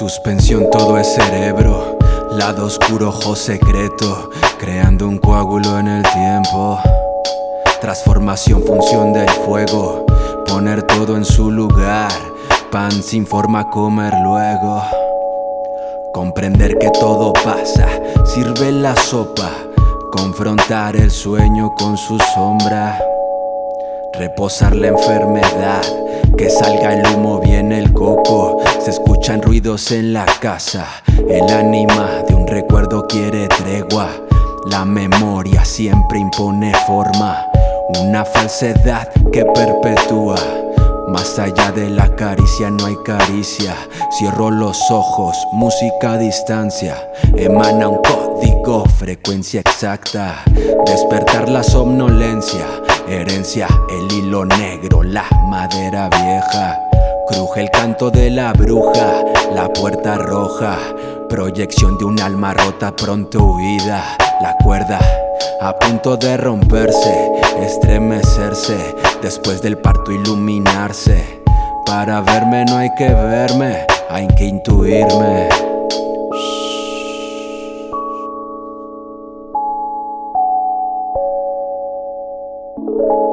Suspensión todo es cerebro, lado oscuro, ojo secreto, creando un coágulo en el tiempo. Transformación, función del fuego, poner todo en su lugar, pan sin forma comer luego. Comprender que todo pasa, sirve la sopa, confrontar el sueño con su sombra. Reposar la enfermedad, que salga el humo, viene el coco. Se escuchan ruidos en la casa. El ánima de un recuerdo quiere tregua. La memoria siempre impone forma. Una falsedad que perpetúa. Más allá de la caricia no hay caricia. Cierro los ojos, música a distancia. Emana un código, frecuencia exacta. Despertar la somnolencia Herencia, el hilo negro, la madera vieja. Cruje el canto de la bruja, la puerta roja. Proyección de un alma rota, pronto huida. La cuerda a punto de romperse, estremecerse. Después del parto, iluminarse. Para verme no hay que verme, hay que intuirme. you